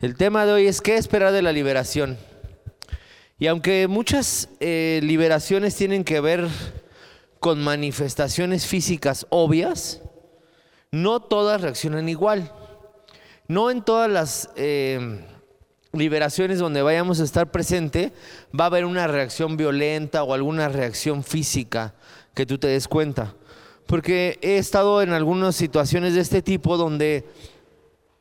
El tema de hoy es qué esperar de la liberación. Y aunque muchas eh, liberaciones tienen que ver con manifestaciones físicas obvias, no todas reaccionan igual. No en todas las eh, liberaciones donde vayamos a estar presente va a haber una reacción violenta o alguna reacción física que tú te des cuenta. Porque he estado en algunas situaciones de este tipo donde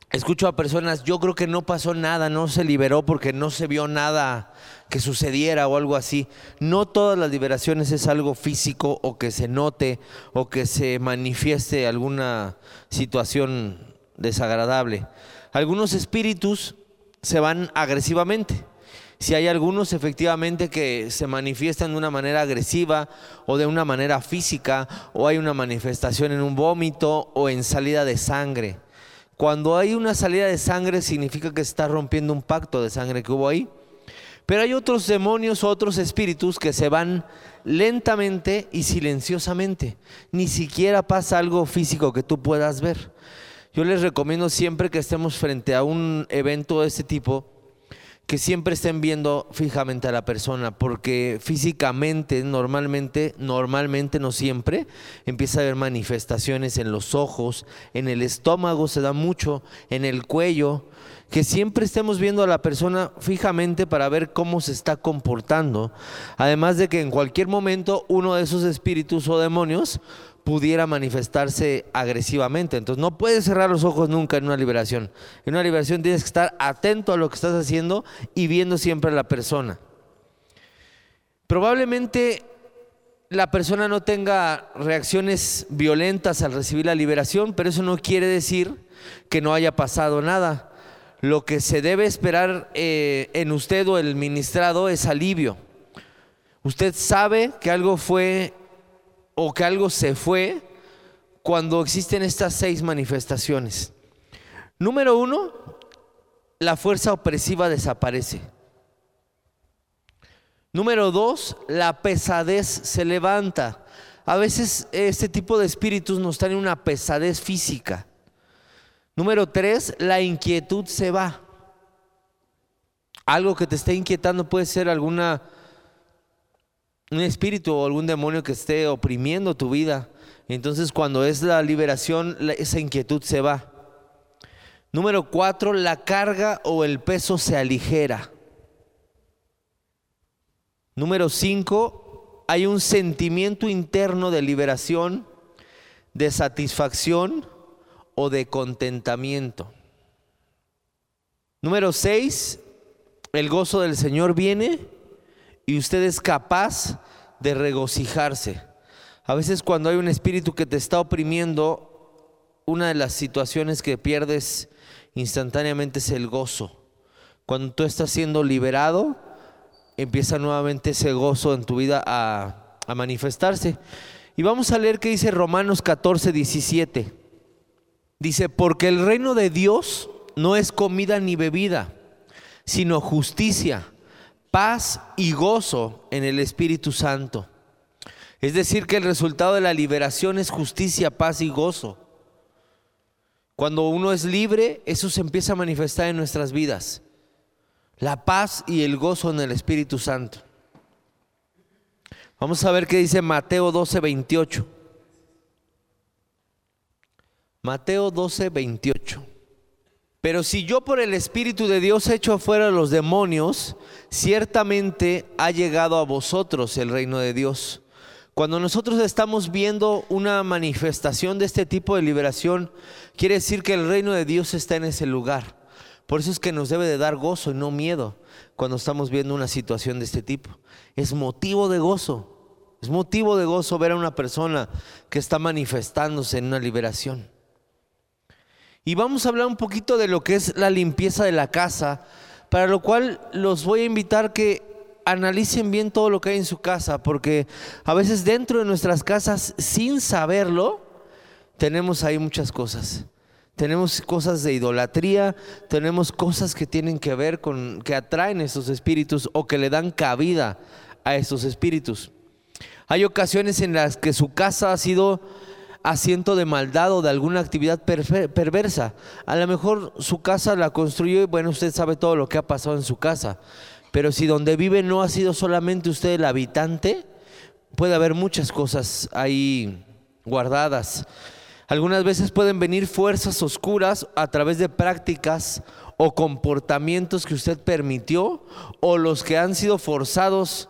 Escucho a personas, yo creo que no pasó nada, no se liberó porque no se vio nada que sucediera o algo así. No todas las liberaciones es algo físico o que se note o que se manifieste alguna situación desagradable. Algunos espíritus se van agresivamente. Si hay algunos efectivamente que se manifiestan de una manera agresiva o de una manera física o hay una manifestación en un vómito o en salida de sangre. Cuando hay una salida de sangre significa que se está rompiendo un pacto de sangre que hubo ahí. Pero hay otros demonios, otros espíritus que se van lentamente y silenciosamente. Ni siquiera pasa algo físico que tú puedas ver. Yo les recomiendo siempre que estemos frente a un evento de este tipo, que siempre estén viendo fijamente a la persona, porque físicamente, normalmente, normalmente, no siempre, empieza a haber manifestaciones en los ojos, en el estómago se da mucho, en el cuello, que siempre estemos viendo a la persona fijamente para ver cómo se está comportando, además de que en cualquier momento uno de esos espíritus o demonios pudiera manifestarse agresivamente. Entonces no puedes cerrar los ojos nunca en una liberación. En una liberación tienes que estar atento a lo que estás haciendo y viendo siempre a la persona. Probablemente la persona no tenga reacciones violentas al recibir la liberación, pero eso no quiere decir que no haya pasado nada. Lo que se debe esperar eh, en usted o el ministrado es alivio. Usted sabe que algo fue o que algo se fue cuando existen estas seis manifestaciones. Número uno, la fuerza opresiva desaparece. Número dos, la pesadez se levanta. A veces este tipo de espíritus nos traen una pesadez física. Número tres, la inquietud se va. Algo que te esté inquietando puede ser alguna un espíritu o algún demonio que esté oprimiendo tu vida. Entonces cuando es la liberación, esa inquietud se va. Número cuatro, la carga o el peso se aligera. Número cinco, hay un sentimiento interno de liberación, de satisfacción o de contentamiento. Número seis, el gozo del Señor viene y usted es capaz de regocijarse. A veces cuando hay un espíritu que te está oprimiendo, una de las situaciones que pierdes instantáneamente es el gozo. Cuando tú estás siendo liberado, empieza nuevamente ese gozo en tu vida a, a manifestarse. Y vamos a leer qué dice Romanos 14, 17. Dice, porque el reino de Dios no es comida ni bebida, sino justicia paz y gozo en el Espíritu Santo. Es decir, que el resultado de la liberación es justicia, paz y gozo. Cuando uno es libre, eso se empieza a manifestar en nuestras vidas. La paz y el gozo en el Espíritu Santo. Vamos a ver qué dice Mateo 12, 28. Mateo 12, 28. Pero si yo por el Espíritu de Dios echo afuera a los demonios, ciertamente ha llegado a vosotros el reino de Dios. Cuando nosotros estamos viendo una manifestación de este tipo de liberación, quiere decir que el reino de Dios está en ese lugar. Por eso es que nos debe de dar gozo y no miedo cuando estamos viendo una situación de este tipo. Es motivo de gozo. Es motivo de gozo ver a una persona que está manifestándose en una liberación. Y vamos a hablar un poquito de lo que es la limpieza de la casa, para lo cual los voy a invitar que analicen bien todo lo que hay en su casa, porque a veces dentro de nuestras casas, sin saberlo, tenemos ahí muchas cosas. Tenemos cosas de idolatría, tenemos cosas que tienen que ver con, que atraen estos espíritus o que le dan cabida a estos espíritus. Hay ocasiones en las que su casa ha sido asiento de maldad o de alguna actividad perversa. A lo mejor su casa la construyó y bueno, usted sabe todo lo que ha pasado en su casa. Pero si donde vive no ha sido solamente usted el habitante, puede haber muchas cosas ahí guardadas. Algunas veces pueden venir fuerzas oscuras a través de prácticas o comportamientos que usted permitió o los que han sido forzados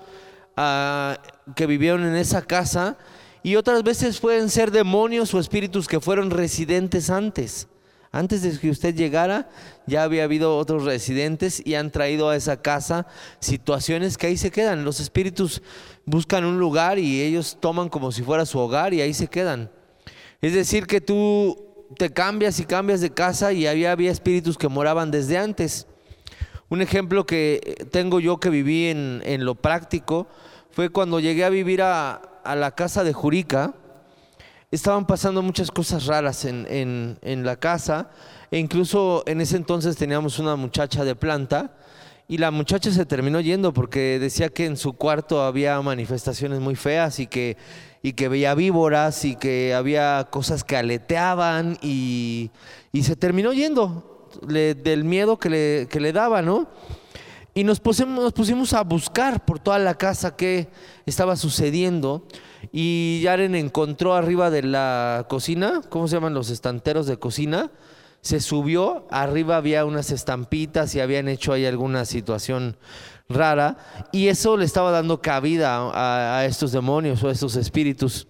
a, que vivieron en esa casa y otras veces pueden ser demonios o espíritus que fueron residentes antes. Antes de que usted llegara, ya había habido otros residentes y han traído a esa casa situaciones que ahí se quedan. Los espíritus buscan un lugar y ellos toman como si fuera su hogar y ahí se quedan. Es decir, que tú te cambias y cambias de casa y había, había espíritus que moraban desde antes. Un ejemplo que tengo yo que viví en, lo práctico fue cuando llegué a vivir a, la casa de Jurica. Estaban pasando muchas cosas raras en, en la casa e incluso en ese entonces teníamos una muchacha de planta y la muchacha se terminó yendo porque decía que en su cuarto había manifestaciones muy feas y que y que veía víboras y que había cosas que aleteaban y, se terminó yendo del miedo que le, que le daba, ¿no? Y nos pusimos, nos pusimos a buscar por toda la casa qué estaba sucediendo. Y Yaren encontró arriba de la cocina, ¿cómo se llaman los estanteros de cocina? Se subió, arriba había unas estampitas y habían hecho ahí alguna situación rara y eso le estaba dando cabida a, estos demonios o a estos espíritus.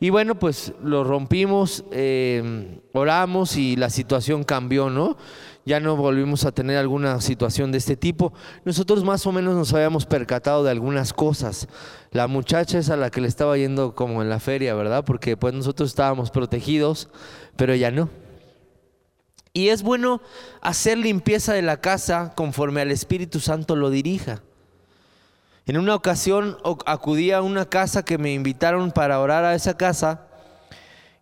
Y bueno, pues lo rompimos, eh, oramos y la situación cambió, ¿no? Ya no volvimos a tener alguna situación de este tipo. Nosotros más o menos nos habíamos percatado de algunas cosas. La muchacha es a la que le estaba yendo como en la feria, ¿verdad? Porque pues nosotros estábamos protegidos, pero ya no. Y es bueno hacer limpieza de la casa conforme al Espíritu Santo lo dirija. En una ocasión acudí a una casa que me invitaron para orar a esa casa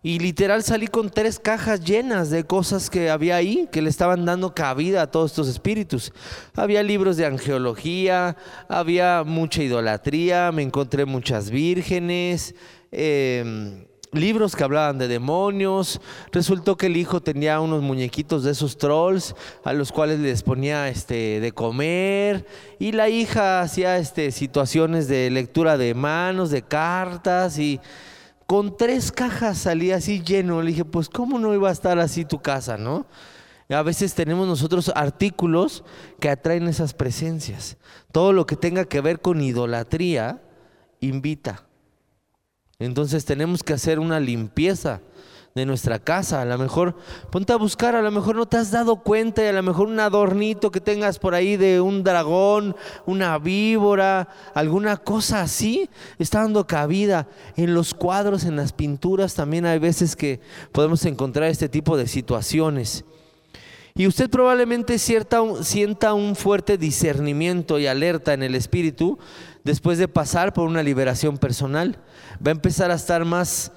y literal salí con tres cajas llenas de cosas que había ahí, que le estaban dando cabida a todos estos espíritus. Había libros de angeología, había mucha idolatría, me encontré muchas vírgenes. Eh, libros que hablaban de demonios. Resultó que el hijo tenía unos muñequitos de esos trolls a los cuales les ponía este, de comer. Y la hija hacía este, situaciones de lectura de manos, de cartas. Y con tres cajas salía así lleno. Le dije, pues ¿cómo no iba a estar así tu casa, no? A veces tenemos nosotros artículos que atraen esas presencias. Todo lo que tenga que ver con idolatría invita. Entonces tenemos que hacer una limpieza de nuestra casa. A lo mejor ponte a buscar, a lo mejor no te has dado cuenta y a lo mejor un adornito que tengas por ahí de un dragón, una víbora, alguna cosa así, está dando cabida. En los cuadros, en las pinturas también hay veces que podemos encontrar este tipo de situaciones. Y usted probablemente sienta un fuerte discernimiento y alerta en el espíritu después de pasar por una liberación personal. Va a empezar a estar más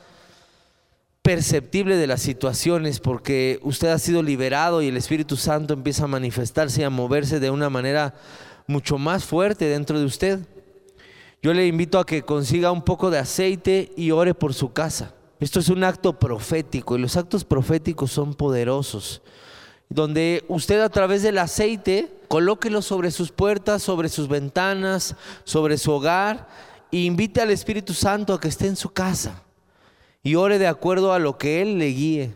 perceptible de las situaciones porque usted ha sido liberado y el Espíritu Santo empieza a manifestarse y a moverse de una manera mucho más fuerte dentro de usted. Yo le invito a que consiga un poco de aceite y ore por su casa. Esto es un acto profético y los actos proféticos son poderosos donde usted a través del aceite colóquelo sobre sus puertas, sobre sus ventanas, sobre su hogar e invite al Espíritu Santo a que esté en su casa y ore de acuerdo a lo que Él le guíe,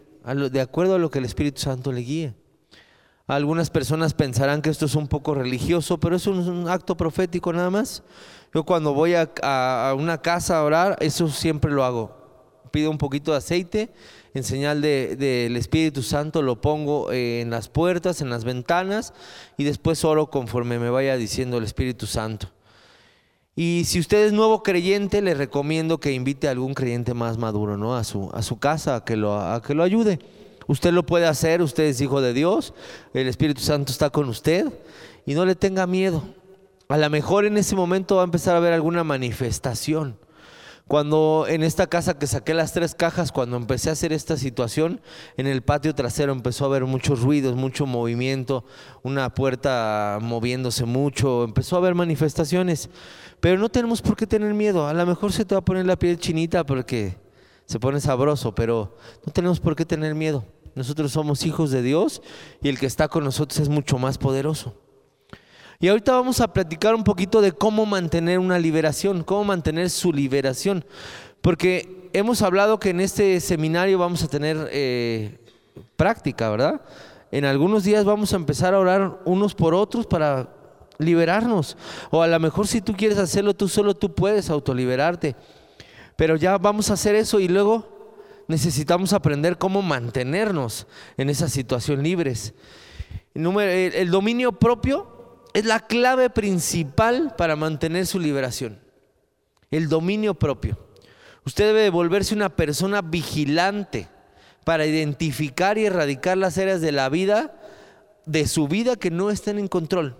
de acuerdo a lo que el Espíritu Santo le guíe. Algunas personas pensarán que esto es un poco religioso, pero es un, acto profético nada más. Yo cuando voy a, una casa a orar, eso siempre lo hago. Pido un poquito de aceite en señal del Espíritu Santo, lo pongo eh, en las puertas, en las ventanas y después oro conforme me vaya diciendo el Espíritu Santo. Y si usted es nuevo creyente, le recomiendo que invite a algún creyente más maduro ¿no? a, su, a su casa, a que, lo, a que lo ayude. Usted lo puede hacer, usted es hijo de Dios, el Espíritu Santo está con usted y no le tenga miedo. A lo mejor en ese momento va a empezar a haber alguna manifestación. Cuando en esta casa que saqué las tres cajas, cuando empecé a hacer esta situación, en el patio trasero empezó a haber muchos ruidos, mucho movimiento, una puerta moviéndose mucho, empezó a haber manifestaciones. Pero no tenemos por qué tener miedo. A lo mejor se te va a poner la piel chinita porque se pone sabroso, pero no tenemos por qué tener miedo. Nosotros somos hijos de Dios y el que está con nosotros es mucho más poderoso. Y ahorita vamos a platicar un poquito de cómo mantener una liberación, cómo mantener su liberación. Porque hemos hablado que en este seminario vamos a tener eh, práctica, ¿verdad? En algunos días vamos a empezar a orar unos por otros para liberarnos. O a lo mejor si tú quieres hacerlo tú solo, tú puedes autoliberarte. Pero ya vamos a hacer eso y luego necesitamos aprender cómo mantenernos en esa situación libres. El dominio propio es la clave principal para mantener su liberación. El dominio propio. Usted debe volverse una persona vigilante para identificar y erradicar las áreas de la vida, de su vida que no estén en control.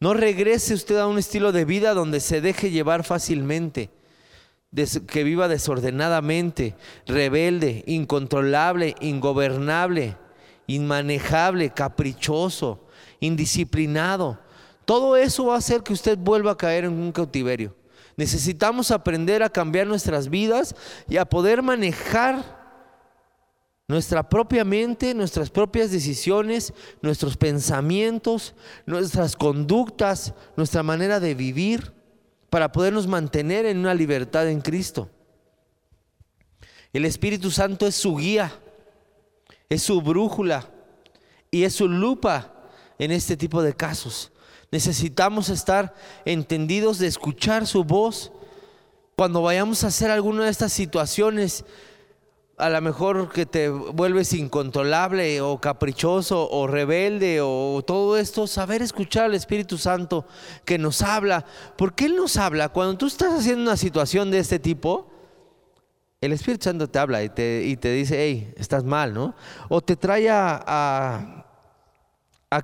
No regrese usted a un estilo de vida donde se deje llevar fácilmente, que viva desordenadamente, rebelde, incontrolable, ingobernable, inmanejable, caprichoso, indisciplinado. Todo eso va a hacer que usted vuelva a caer en un cautiverio. Necesitamos aprender a cambiar nuestras vidas y a poder manejar nuestra propia mente, nuestras propias decisiones, nuestros pensamientos, nuestras conductas, nuestra manera de vivir, para podernos mantener en una libertad en Cristo. El Espíritu Santo es su guía, es su brújula y es su lupa en este tipo de casos. Necesitamos estar entendidos de escuchar su voz cuando vayamos a hacer alguna de estas situaciones. A lo mejor que te vuelves incontrolable o caprichoso o rebelde o todo esto, saber escuchar al Espíritu Santo que nos habla. porque Él nos habla? Cuando tú estás haciendo una situación de este tipo, el Espíritu Santo te habla y te, y te dice, hey, estás mal, ¿no? O te trae a a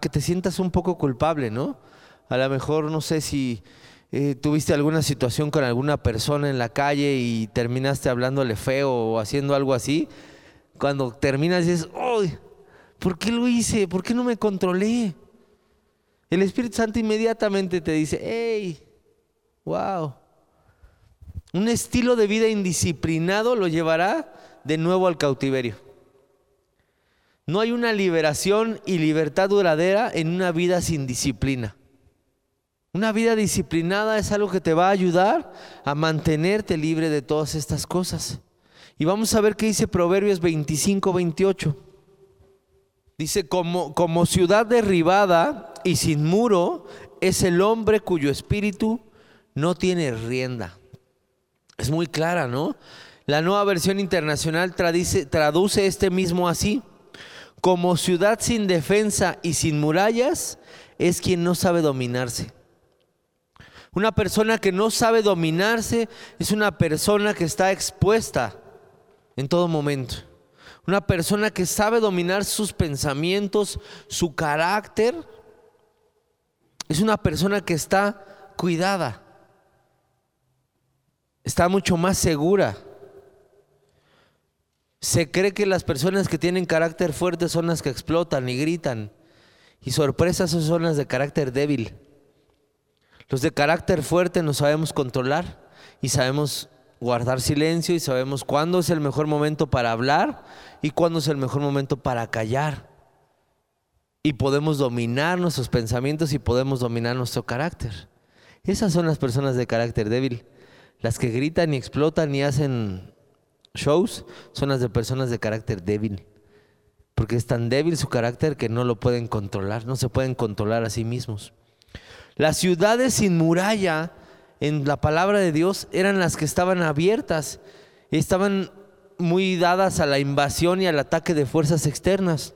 que te sientas un poco culpable, ¿no? A lo mejor no sé si eh, tuviste alguna situación con alguna persona en la calle y terminaste hablándole feo o haciendo algo así. Cuando terminas dices, ¡ay! ¿Por qué lo hice? ¿Por qué no me controlé? El Espíritu Santo inmediatamente te dice, ¡hey! ¡Wow! Un estilo de vida indisciplinado lo llevará de nuevo al cautiverio. No hay una liberación y libertad duradera en una vida sin disciplina. Una vida disciplinada es algo que te va a ayudar a mantenerte libre de todas estas cosas. Y vamos a ver qué dice Proverbios 25, 28. Dice, como, como ciudad derribada y sin muro es el hombre cuyo espíritu no tiene rienda. Es muy clara, ¿no? La nueva versión internacional traduce este mismo así como ciudad sin defensa y sin murallas, es quien no sabe dominarse. Una persona que no sabe dominarse es una persona que está expuesta en todo momento. Una persona que sabe dominar sus pensamientos, su carácter, es una persona que está cuidada, está mucho más segura. Se cree que las personas que tienen carácter fuerte son las que explotan y gritan. Y sorpresas son las de carácter débil. Los de carácter fuerte nos sabemos controlar y sabemos guardar silencio y sabemos cuándo es el mejor momento para hablar y cuándo es el mejor momento para callar. Y podemos dominar nuestros pensamientos y podemos dominar nuestro carácter. Esas son las personas de carácter débil, las que gritan y explotan y hacen shows son las de personas de carácter débil. Porque es tan débil su carácter que no lo pueden controlar, no se pueden controlar a sí mismos. Las ciudades sin muralla en la palabra de Dios eran las que estaban abiertas, estaban muy dadas a la invasión y al ataque de fuerzas externas.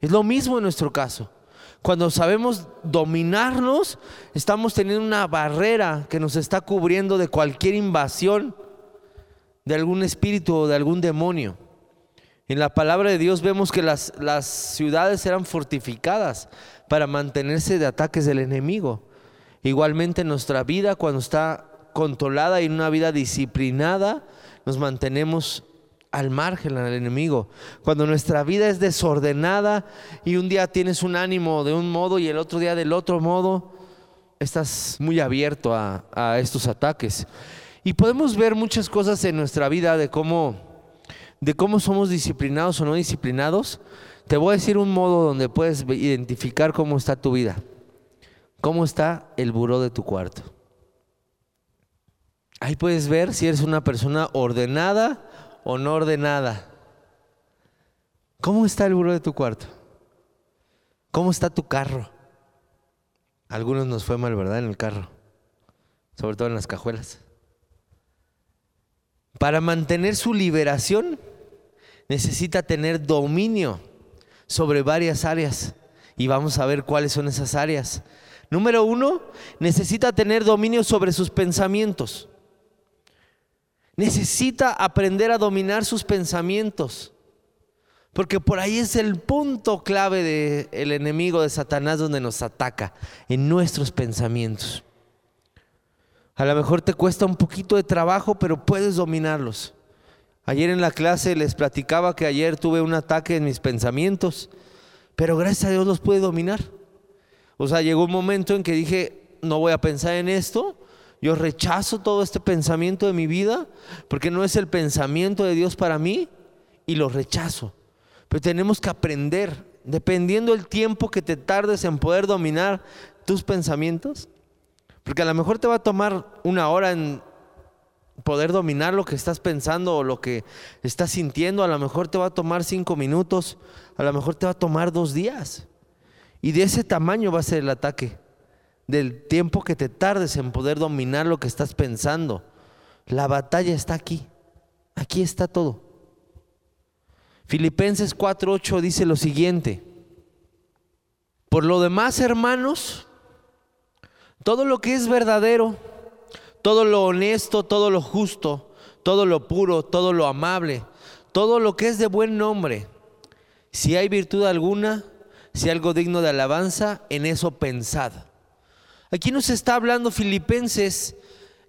Es lo mismo en nuestro caso. Cuando sabemos dominarnos, estamos teniendo una barrera que nos está cubriendo de cualquier invasión de algún espíritu o de algún demonio. En la palabra de Dios vemos que las, las ciudades eran fortificadas para mantenerse de ataques del enemigo. Igualmente nuestra vida cuando está controlada y una vida disciplinada, nos mantenemos al margen del enemigo. Cuando nuestra vida es desordenada y un día tienes un ánimo de un modo y el otro día del otro modo, estás muy abierto a, a estos ataques. Y podemos ver muchas cosas en nuestra vida de cómo, de cómo somos disciplinados o no disciplinados. Te voy a decir un modo donde puedes identificar cómo está tu vida. ¿Cómo está el buró de tu cuarto? Ahí puedes ver si eres una persona ordenada o no ordenada. ¿Cómo está el buró de tu cuarto? ¿Cómo está tu carro? algunos nos fue mal, ¿verdad? En el carro, sobre todo en las cajuelas. Para mantener su liberación necesita tener dominio sobre varias áreas y vamos a ver cuáles son esas áreas. Número uno, necesita tener dominio sobre sus pensamientos. Necesita aprender a dominar sus pensamientos. Porque por ahí es el punto clave del enemigo de Satanás donde nos ataca, en nuestros pensamientos. A lo mejor te cuesta un poquito de trabajo, pero puedes dominarlos. Ayer en la clase les platicaba que ayer tuve un ataque en mis pensamientos, pero gracias a Dios los pude dominar. O sea, llegó un momento en que dije, no voy a pensar en esto, yo rechazo todo este pensamiento de mi vida, porque no es el pensamiento de Dios para mí, y lo rechazo. Pero tenemos que aprender, dependiendo del tiempo que te tardes en poder dominar tus pensamientos, porque a lo mejor te va a tomar una hora en poder dominar lo que estás pensando o lo que estás sintiendo, a lo mejor te va a tomar cinco minutos, a lo mejor te va a tomar dos días. Y de ese tamaño va a ser el ataque, del tiempo que te tardes en poder dominar lo que estás pensando. La batalla está aquí, aquí está todo. Filipenses 4:8 dice lo siguiente, por lo demás hermanos, todo lo que es verdadero, todo lo honesto, todo lo justo, todo lo puro, todo lo amable, todo lo que es de buen nombre, si hay virtud alguna, si algo digno de alabanza, en eso pensad. Aquí nos está hablando Filipenses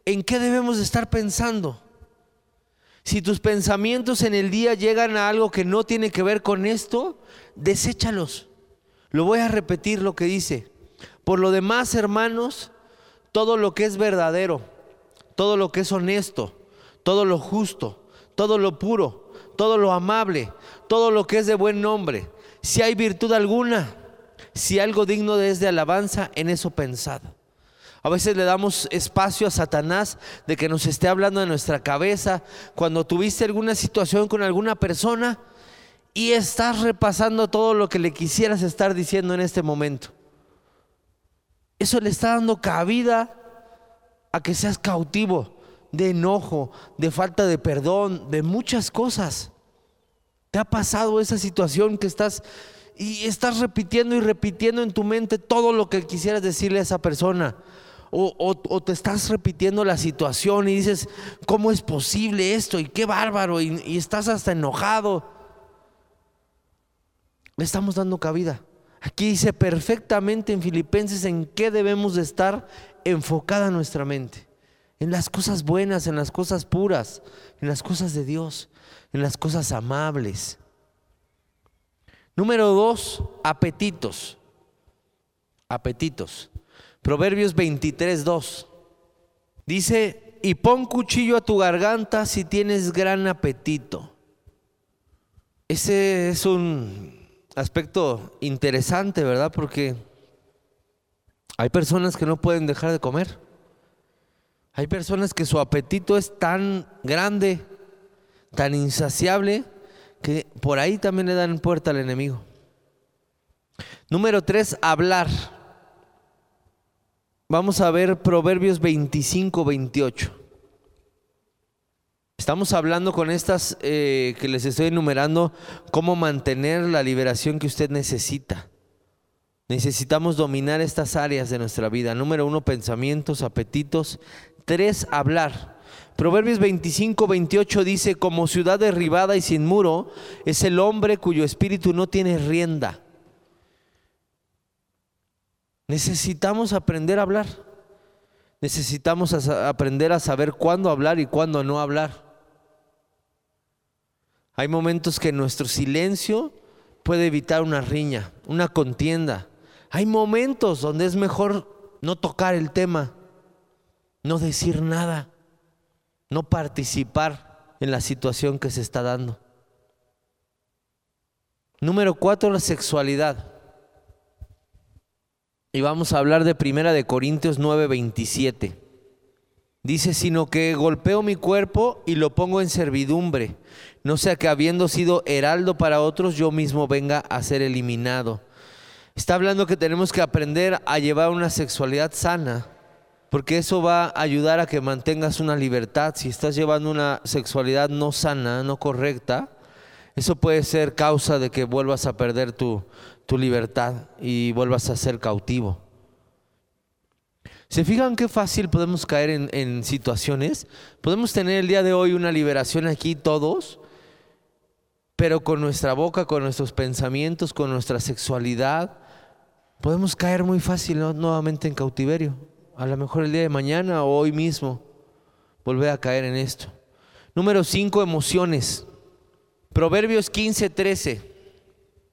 en qué debemos de estar pensando. Si tus pensamientos en el día llegan a algo que no tiene que ver con esto, deséchalos. Lo voy a repetir lo que dice. Por lo demás, hermanos, todo lo que es verdadero, todo lo que es honesto, todo lo justo, todo lo puro, todo lo amable, todo lo que es de buen nombre, si hay virtud alguna, si algo digno es de alabanza, en eso pensad. A veces le damos espacio a Satanás de que nos esté hablando de nuestra cabeza cuando tuviste alguna situación con alguna persona y estás repasando todo lo que le quisieras estar diciendo en este momento. Eso le está dando cabida a que seas cautivo de enojo, de falta de perdón, de muchas cosas. ¿Te ha pasado esa situación que estás y estás repitiendo y repitiendo en tu mente todo lo que quisieras decirle a esa persona? O, te estás repitiendo la situación y dices, ¿cómo es posible esto? Y qué bárbaro, y, estás hasta enojado. Le estamos dando cabida. Aquí dice perfectamente en Filipenses en qué debemos de estar enfocada nuestra mente. En las cosas buenas, en las cosas puras, en las cosas de Dios en las cosas amables. Número dos, apetitos. Apetitos. Proverbios 23, 2. Dice, y pon cuchillo a tu garganta si tienes gran apetito. Ese es un aspecto interesante, ¿verdad? Porque hay personas que no pueden dejar de comer. Hay personas que su apetito es tan grande tan insaciable que por ahí también le dan puerta al enemigo. Número tres, hablar. Vamos a ver Proverbios 25, 28. Estamos hablando con estas eh, que les estoy enumerando, cómo mantener la liberación que usted necesita. Necesitamos dominar estas áreas de nuestra vida. Número uno, pensamientos, apetitos. Tres, hablar. Proverbios 25, 28 dice, como ciudad derribada y sin muro es el hombre cuyo espíritu no tiene rienda. Necesitamos aprender a hablar. Necesitamos aprender a saber cuándo hablar y cuándo no hablar. Hay momentos que nuestro silencio puede evitar una riña, una contienda. Hay momentos donde es mejor no tocar el tema, no decir nada. no participar en la situación que se está dando. Número cuatro, la sexualidad. Y vamos a hablar de Primera de Corintios 9, 27. Dice, sino que golpeo mi cuerpo y lo pongo en servidumbre, no sea que habiendo sido heraldo para otros, yo mismo venga a ser eliminado. Está hablando que tenemos que aprender a llevar una sexualidad sana, porque eso va a ayudar a que mantengas una libertad. Si estás llevando una sexualidad no sana, no correcta, eso puede ser causa de que vuelvas a perder tu, tu libertad y vuelvas a ser cautivo. ¿Se fijan qué fácil podemos caer en, situaciones? Podemos tener el día de hoy una liberación aquí todos, pero con nuestra boca, con nuestros pensamientos, con nuestra sexualidad, podemos caer muy fácil nuevamente en cautiverio. A lo mejor el día de mañana o hoy mismo volver a caer en esto. Número 5, emociones. Proverbios 15, 13.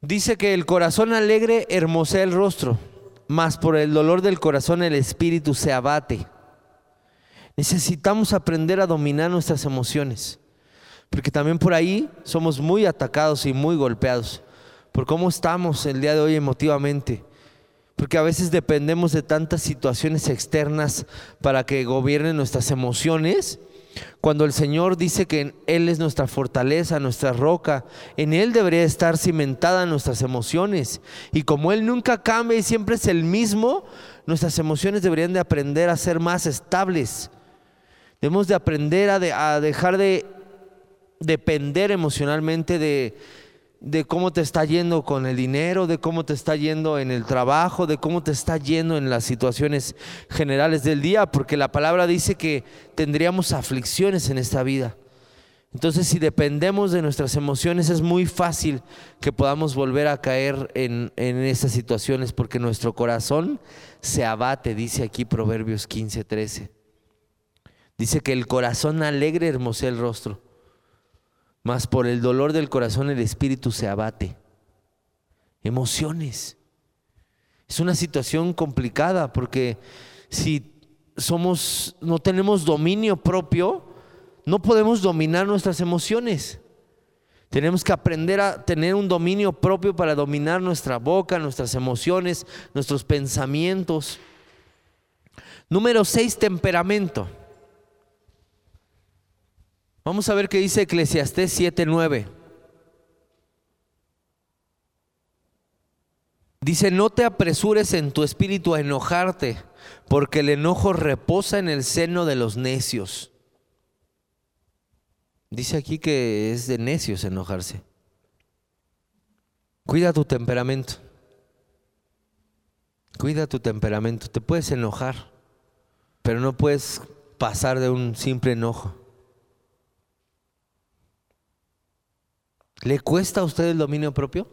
Dice que el corazón alegre hermosea el rostro, mas por el dolor del corazón el espíritu se abate. Necesitamos aprender a dominar nuestras emociones, porque también por ahí somos muy atacados y muy golpeados por cómo estamos el día de hoy emotivamente porque a veces dependemos de tantas situaciones externas para que gobiernen nuestras emociones. Cuando el Señor dice que Él es nuestra fortaleza, nuestra roca, en Él debería estar cimentada nuestras emociones. Y como Él nunca cambia y siempre es el mismo, nuestras emociones deberían de aprender a ser más estables. Debemos de aprender a, a dejar de depender emocionalmente de, de cómo te está yendo con el dinero, de cómo te está yendo en el trabajo, de cómo te está yendo en las situaciones generales del día, porque la palabra dice que tendríamos aflicciones en esta vida. Entonces, si dependemos de nuestras emociones, es muy fácil que podamos volver a caer en, en esas situaciones, porque nuestro corazón se abate, dice aquí Proverbios 15, 13. Dice que el corazón alegre hermosea el rostro mas por el dolor del corazón el espíritu se abate. Emociones. Es una situación complicada porque si somos no tenemos dominio propio, no podemos dominar nuestras emociones. Tenemos que aprender a tener un dominio propio para dominar nuestra boca, nuestras emociones, nuestros pensamientos. Número seis, temperamento. Vamos a ver qué dice Eclesiastés 7:9. Dice, no te apresures en tu espíritu a enojarte, porque el enojo reposa en el seno de los necios. Dice aquí que es de necios enojarse. Cuida tu temperamento. Cuida tu temperamento. Te puedes enojar, pero no puedes pasar de un simple enojo. ¿Le cuesta a usted el dominio propio?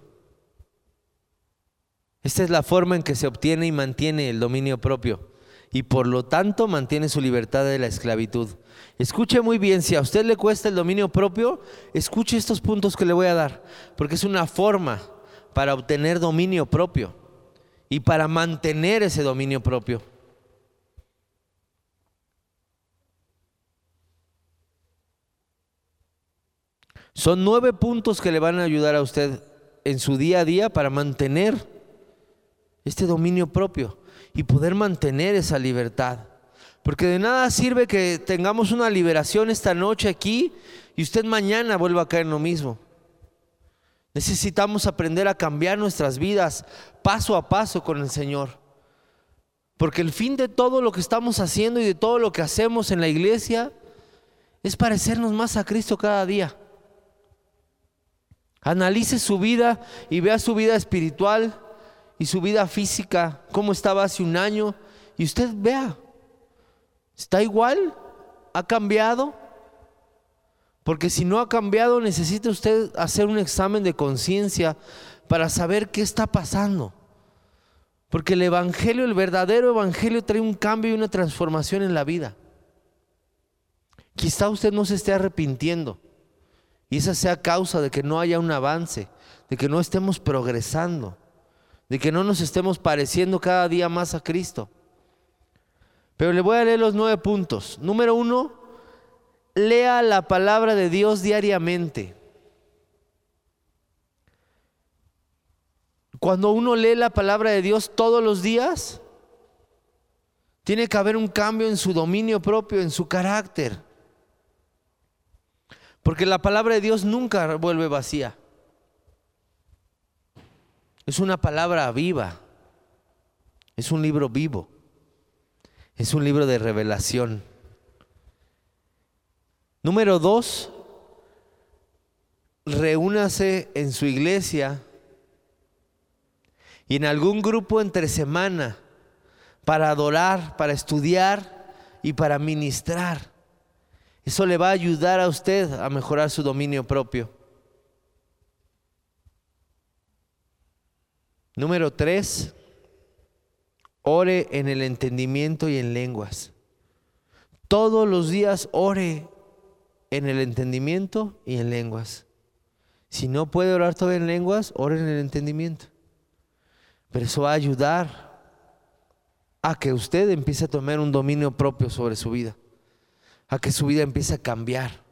Esta es la forma en que se obtiene y mantiene el dominio propio y por lo tanto mantiene su libertad de la esclavitud. Escuche muy bien, si a usted le cuesta el dominio propio, escuche estos puntos que le voy a dar, porque es una forma para obtener dominio propio y para mantener ese dominio propio. Son nueve puntos que le van a ayudar a usted en su día a día para mantener este dominio propio y poder mantener esa libertad. Porque de nada sirve que tengamos una liberación esta noche aquí y usted mañana vuelva a caer en lo mismo. Necesitamos aprender a cambiar nuestras vidas paso a paso con el Señor. Porque el fin de todo lo que estamos haciendo y de todo lo que hacemos en la iglesia es parecernos más a Cristo cada día. Analice su vida y vea su vida espiritual y su vida física, cómo estaba hace un año, y usted vea, ¿está igual? ¿Ha cambiado? Porque si no ha cambiado, necesita usted hacer un examen de conciencia para saber qué está pasando. Porque el Evangelio, el verdadero Evangelio, trae un cambio y una transformación en la vida. Quizá usted no se esté arrepintiendo. Y esa sea causa de que no haya un avance, de que no estemos progresando, de que no nos estemos pareciendo cada día más a Cristo. Pero le voy a leer los nueve puntos. Número uno, lea la palabra de Dios diariamente. Cuando uno lee la palabra de Dios todos los días, tiene que haber un cambio en su dominio propio, en su carácter. Porque la palabra de Dios nunca vuelve vacía. Es una palabra viva. Es un libro vivo. Es un libro de revelación. Número dos, reúnase en su iglesia y en algún grupo entre semana para adorar, para estudiar y para ministrar. Eso le va a ayudar a usted a mejorar su dominio propio. Número tres, ore en el entendimiento y en lenguas. Todos los días ore en el entendimiento y en lenguas. Si no puede orar todo en lenguas, ore en el entendimiento. Pero eso va a ayudar a que usted empiece a tomar un dominio propio sobre su vida, a que su vida empiece a cambiar,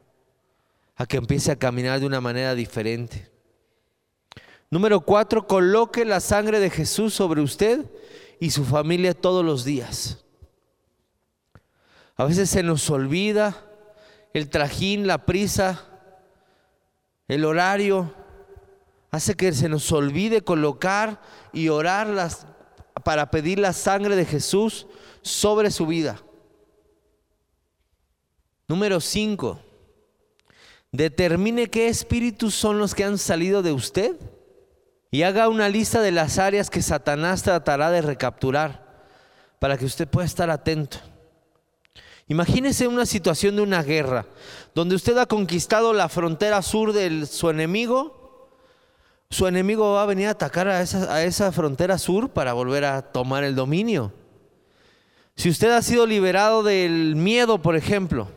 a que empiece a caminar de una manera diferente. Número cuatro, coloque la sangre de Jesús sobre usted y su familia todos los días. A veces se nos olvida el trajín, la prisa, el horario, hace que se nos olvide colocar y orar para pedir la sangre de Jesús sobre su vida. Número 5. Determine qué espíritus son los que han salido de usted y haga una lista de las áreas que Satanás tratará de recapturar para que usted pueda estar atento. Imagínese una situación de una guerra donde usted ha conquistado la frontera sur de su enemigo. Su enemigo va a venir a atacar a esa, a esa frontera sur para volver a tomar el dominio. Si usted ha sido liberado del miedo, por ejemplo,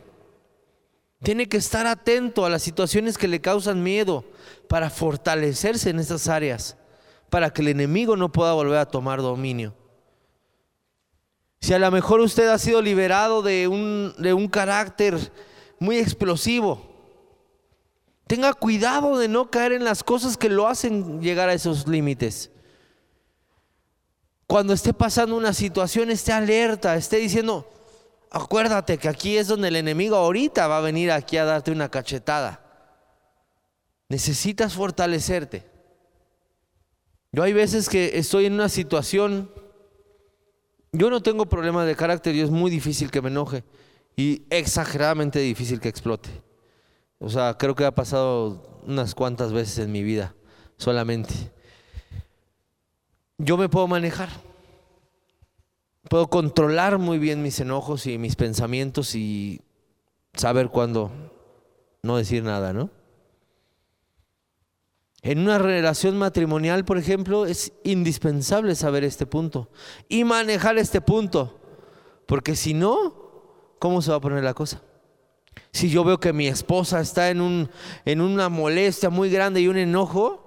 tiene que estar atento a las situaciones que le causan miedo para fortalecerse en esas áreas, para que el enemigo no pueda volver a tomar dominio. Si a lo mejor usted ha sido liberado de un, de un carácter muy explosivo, tenga cuidado de no caer en las cosas que lo hacen llegar a esos límites. Cuando esté pasando una situación, esté alerta, esté diciendo, acuérdate que aquí es donde el enemigo ahorita va a venir aquí a darte una cachetada. Necesitas fortalecerte. Yo hay veces que estoy en una situación yo no tengo problemas de carácter y es muy difícil que me enoje y exageradamente difícil que explote. O sea, creo que ha pasado unas cuantas veces en mi vida solamente. Yo me puedo manejar. Puedo controlar muy bien mis enojos y mis pensamientos y saber cuándo no decir nada, ¿no? En una relación matrimonial, por ejemplo, es indispensable saber este punto y manejar este punto, porque si no, ¿cómo se va a poner la cosa? Si yo veo que mi esposa está en, un, en una molestia muy grande y un enojo,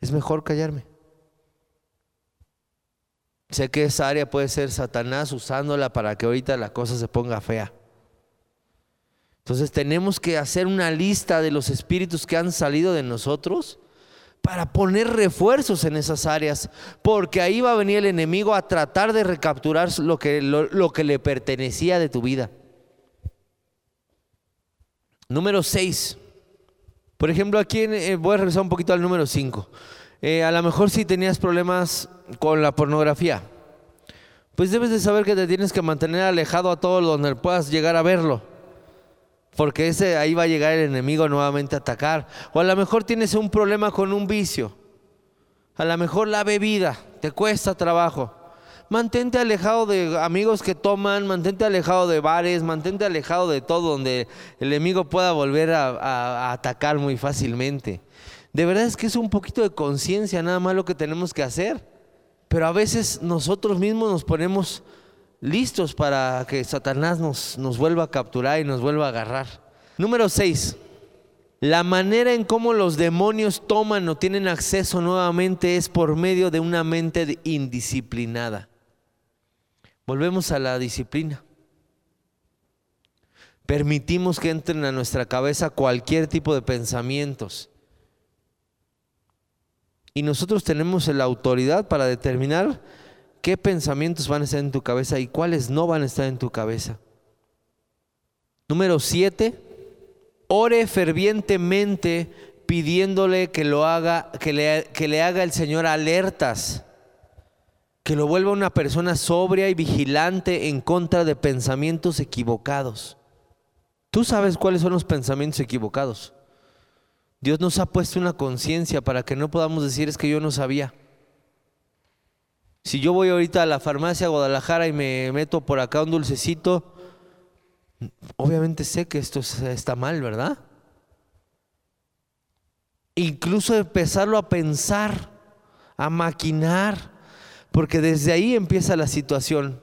es mejor callarme. Sé que esa área puede ser Satanás usándola para que ahorita la cosa se ponga fea. Entonces tenemos que hacer una lista de los espíritus que han salido de nosotros para poner refuerzos en esas áreas, porque ahí va a venir el enemigo a tratar de recapturar lo que, lo, que le pertenecía de tu vida. Número 6. Por ejemplo, aquí eh, voy a regresar un poquito al número 5. Eh, a lo mejor si tenías problemas con la pornografía, pues debes de saber que te tienes que mantener alejado a todo donde puedas llegar a verlo porque ese, ahí va a llegar el enemigo nuevamente a atacar. O a lo mejor tienes un problema con un vicio. A lo mejor la bebida te cuesta trabajo. Mantente alejado de amigos que toman, mantente alejado de bares, mantente alejado de todo donde el enemigo pueda volver a, a atacar muy fácilmente. De verdad es que es un poquito de conciencia nada más lo que tenemos que hacer. Pero a veces nosotros mismos nos ponemos listos para que Satanás nos, nos vuelva a capturar y nos vuelva a agarrar. Número 6. La manera en cómo los demonios toman o tienen acceso nuevamente es por medio de una mente indisciplinada. Volvemos a la disciplina. permitimos que entren a nuestra cabeza cualquier tipo de pensamientos. Y nosotros tenemos la autoridad para determinar qué pensamientos van a estar en tu cabeza y cuáles no van a estar en tu cabeza. Número siete, ore fervientemente pidiéndole que lo haga, que le, que le haga el Señor alertas, que lo vuelva una persona sobria y vigilante en contra de pensamientos equivocados. Tú sabes cuáles son los pensamientos equivocados. Dios nos ha puesto una conciencia para que no podamos decir es que yo no sabía. Si yo voy ahorita a la farmacia Guadalajara y me meto por acá un dulcecito, obviamente sé que esto está mal, ¿verdad? Incluso empezarlo a pensar, a maquinar, porque desde ahí empieza la situación.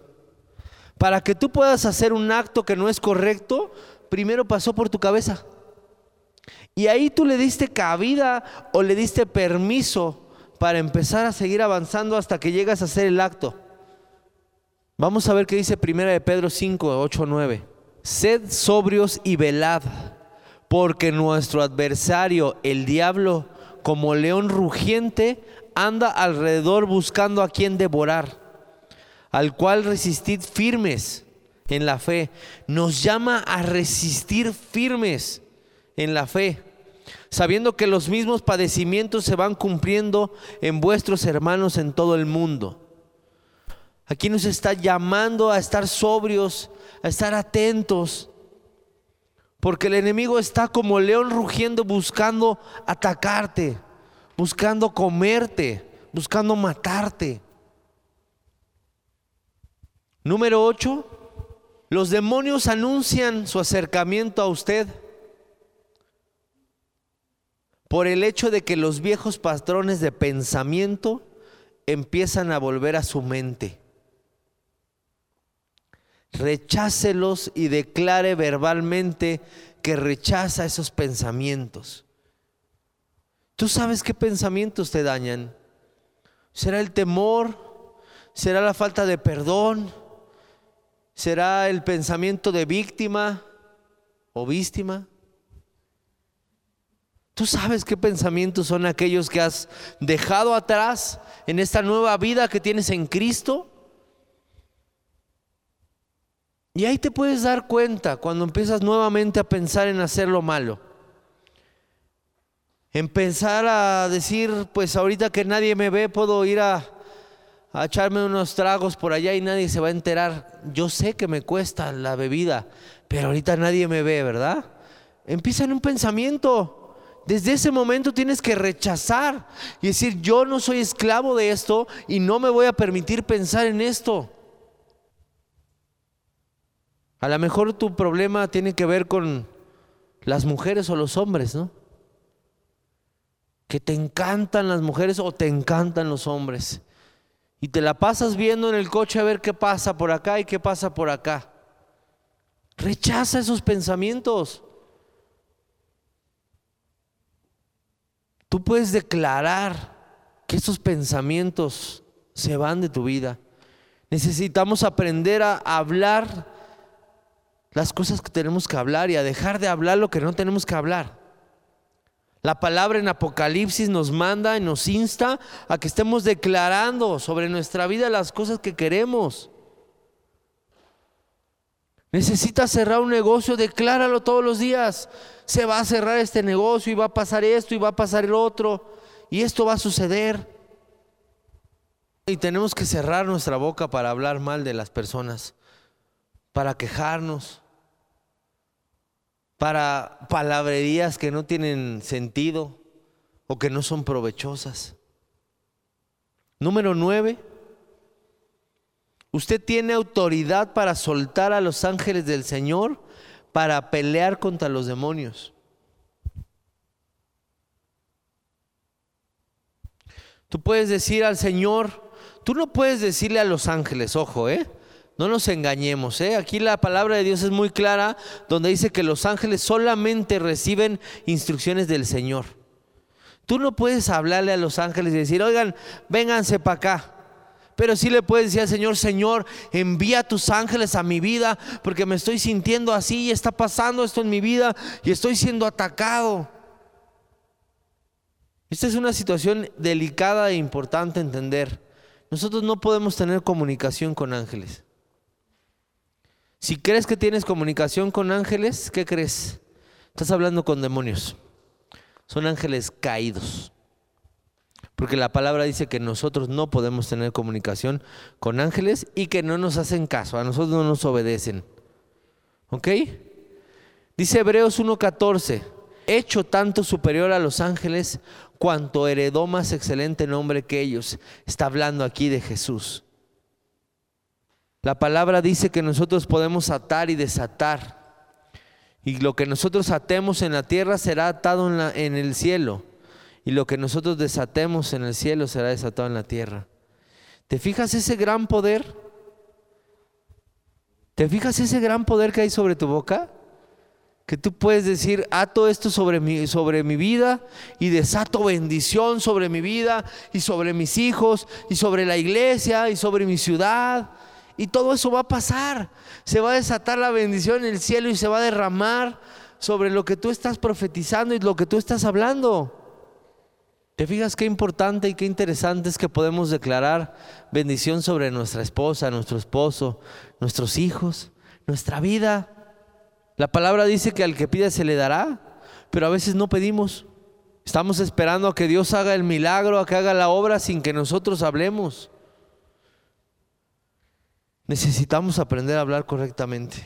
Para que tú puedas hacer un acto que no es correcto, primero pasó por tu cabeza. Y ahí tú le diste cabida o le diste permiso para empezar a seguir avanzando hasta que llegas a hacer el acto. Vamos a ver qué dice primera de Pedro 5, 8, 9. Sed sobrios y velad, porque nuestro adversario, el diablo, como león rugiente, anda alrededor buscando a quien devorar, al cual resistid firmes en la fe. Nos llama a resistir firmes en la fe, sabiendo que los mismos padecimientos se van cumpliendo en vuestros hermanos en todo el mundo. Aquí nos está llamando a estar sobrios, a estar atentos, porque el enemigo está como león rugiendo buscando atacarte, buscando comerte, buscando matarte. Número 8, los demonios anuncian su acercamiento a usted por el hecho de que los viejos patrones de pensamiento empiezan a volver a su mente. Rechácelos y declare verbalmente que rechaza esos pensamientos. ¿Tú sabes qué pensamientos te dañan? ¿Será el temor? ¿Será la falta de perdón? ¿Será el pensamiento de víctima o víctima? ¿Tú sabes qué pensamientos son aquellos que has dejado atrás en esta nueva vida que tienes en Cristo? Y ahí te puedes dar cuenta cuando empiezas nuevamente a pensar en hacer lo malo. Empezar a decir, pues ahorita que nadie me ve, puedo ir a, a echarme unos tragos por allá y nadie se va a enterar. Yo sé que me cuesta la bebida, pero ahorita nadie me ve, ¿verdad? Empieza en un pensamiento. Desde ese momento tienes que rechazar y decir, yo no soy esclavo de esto y no me voy a permitir pensar en esto. A lo mejor tu problema tiene que ver con las mujeres o los hombres, ¿no? Que te encantan las mujeres o te encantan los hombres y te la pasas viendo en el coche a ver qué pasa por acá y qué pasa por acá. Rechaza esos pensamientos. Tú puedes declarar que esos pensamientos se van de tu vida. Necesitamos aprender a hablar las cosas que tenemos que hablar y a dejar de hablar lo que no tenemos que hablar. La palabra en Apocalipsis nos manda y nos insta a que estemos declarando sobre nuestra vida las cosas que queremos. Necesitas cerrar un negocio, decláralo todos los días. Se va a cerrar este negocio y va a pasar esto y va a pasar el otro. Y esto va a suceder. Y tenemos que cerrar nuestra boca para hablar mal de las personas, para quejarnos, para palabrerías que no tienen sentido o que no son provechosas. Número nueve, usted tiene autoridad para soltar a los ángeles del Señor para pelear contra los demonios. Tú puedes decir al Señor, tú no puedes decirle a los ángeles, ojo, ¿eh? No nos engañemos, ¿eh? aquí la palabra de Dios es muy clara, donde dice que los ángeles solamente reciben instrucciones del Señor. Tú no puedes hablarle a los ángeles y decir, oigan, vénganse para acá, Pero sí le puedes decir al Señor, Señor, envía tus ángeles a mi vida porque me estoy sintiendo así y está pasando esto en mi vida y estoy siendo atacado. Esta es una situación delicada e importante entender. Nosotros no podemos tener comunicación con ángeles. Si crees que tienes comunicación con ángeles, ¿qué crees? Estás hablando con demonios. Son ángeles caídos. Porque la palabra dice que nosotros no podemos tener comunicación con ángeles y que no nos hacen caso, a nosotros no nos obedecen. ¿Ok? Dice Hebreos 1.14, hecho tanto superior a los ángeles cuanto heredó más excelente nombre que ellos. Está hablando aquí de Jesús. La palabra dice que nosotros podemos atar y desatar. Y lo que nosotros atemos en la tierra será atado en, en el cielo. Y lo que nosotros desatemos en el cielo será desatado en la tierra. ¿Te fijas ese gran poder? ¿Te fijas ese gran poder que hay sobre tu boca? Que tú puedes decir, ato esto sobre mi, sobre mi vida y desato bendición sobre mi vida y sobre mis hijos y sobre la iglesia y sobre mi ciudad y todo eso va a pasar. Se va a desatar la bendición en el cielo y se va a derramar sobre lo que tú estás profetizando y lo que tú estás hablando. ¿Te fijas qué importante y qué interesante es que podemos declarar bendición sobre nuestra esposa, nuestro esposo, nuestros hijos, nuestra vida? La palabra dice que al que pide se le dará, pero a veces no pedimos. Estamos esperando a que Dios haga el milagro, a que haga la obra sin que nosotros hablemos. Necesitamos aprender a hablar correctamente.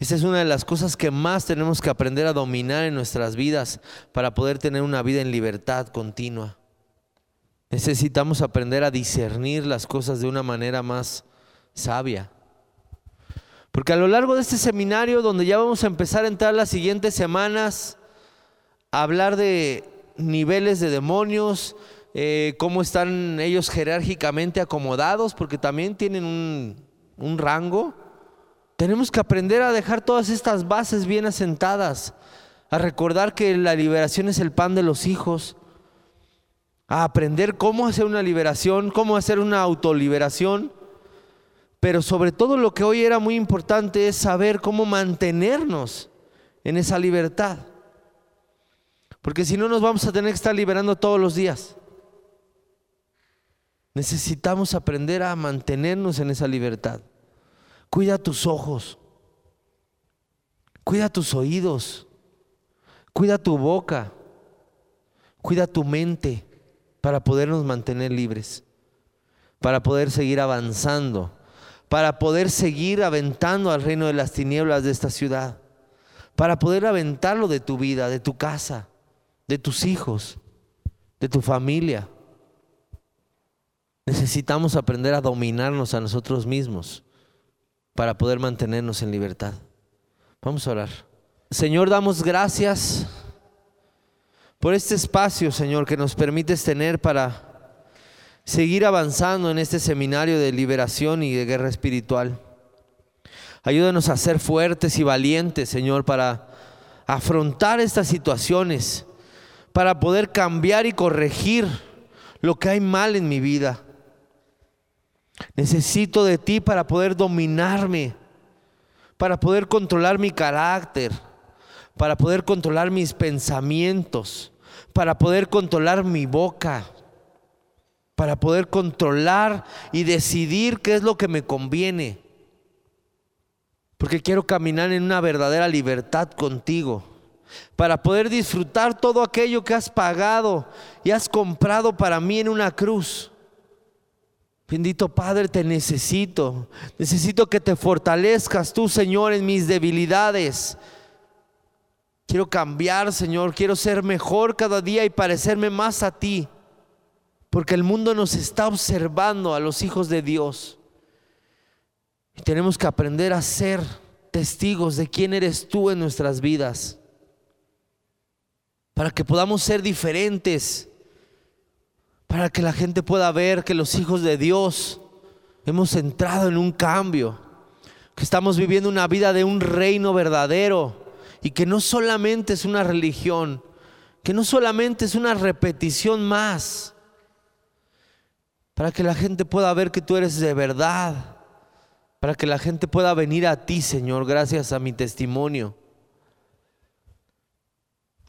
Esa es una de las cosas que más tenemos que aprender a dominar en nuestras vidas para poder tener una vida en libertad continua. Necesitamos aprender a discernir las cosas de una manera más sabia. Porque a lo largo de este seminario, donde ya vamos a empezar a entrar las siguientes semanas, a hablar de niveles de demonios, eh, cómo están ellos jerárquicamente acomodados, porque también tienen un, un rango. Tenemos que aprender a dejar todas estas bases bien asentadas, a recordar que la liberación es el pan de los hijos, a aprender cómo hacer una liberación, cómo hacer una autoliberación, pero sobre todo lo que hoy era muy importante es saber cómo mantenernos en esa libertad. Porque si no nos vamos a tener que estar liberando todos los días. Necesitamos aprender a mantenernos en esa libertad. Cuida tus ojos, cuida tus oídos, cuida tu boca, cuida tu mente para podernos mantener libres, para poder seguir avanzando, para poder seguir aventando al reino de las tinieblas de esta ciudad, para poder aventarlo de tu vida, de tu casa, de tus hijos, de tu familia. Necesitamos aprender a dominarnos a nosotros mismos para poder mantenernos en libertad. Vamos a orar. Señor, damos gracias por este espacio, Señor, que nos permites tener para seguir avanzando en este seminario de liberación y de guerra espiritual. Ayúdanos a ser fuertes y valientes, Señor, para afrontar estas situaciones, para poder cambiar y corregir lo que hay mal en mi vida. Necesito de ti para poder dominarme, para poder controlar mi carácter, para poder controlar mis pensamientos, para poder controlar mi boca, para poder controlar y decidir qué es lo que me conviene. Porque quiero caminar en una verdadera libertad contigo. Para poder disfrutar todo aquello que has pagado y has comprado para mí en una cruz. Bendito Padre, te necesito. Necesito que te fortalezcas tú, Señor, en mis debilidades. Quiero cambiar, Señor. Quiero ser mejor cada día y parecerme más a ti. Porque el mundo nos está observando a los hijos de Dios. Y tenemos que aprender a ser testigos de quién eres tú en nuestras vidas. Para que podamos ser diferentes para que la gente pueda ver que los hijos de Dios hemos entrado en un cambio, que estamos viviendo una vida de un reino verdadero y que no solamente es una religión, que no solamente es una repetición más, para que la gente pueda ver que tú eres de verdad, para que la gente pueda venir a ti, Señor, gracias a mi testimonio,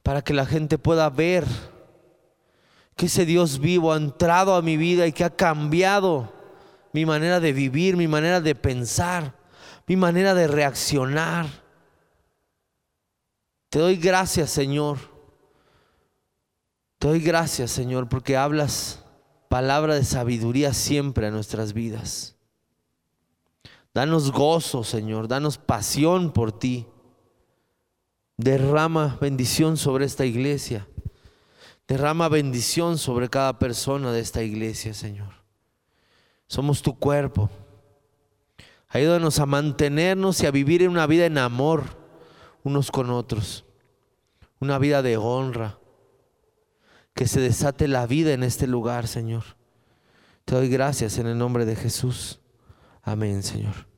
para que la gente pueda ver que ese Dios vivo ha entrado a mi vida y que ha cambiado mi manera de vivir, mi manera de pensar, mi manera de reaccionar. Te doy gracias, Señor. Te doy gracias, Señor, porque hablas palabra de sabiduría siempre a nuestras vidas. Danos gozo, Señor, danos pasión por ti. Derrama bendición sobre esta iglesia. Derrama bendición sobre cada persona de esta iglesia, Señor. Somos tu cuerpo. Ayúdanos a mantenernos y a vivir una vida en amor unos con otros. Una vida de honra. Que se desate la vida en este lugar, Señor. Te doy gracias en el nombre de Jesús. Amén, Señor.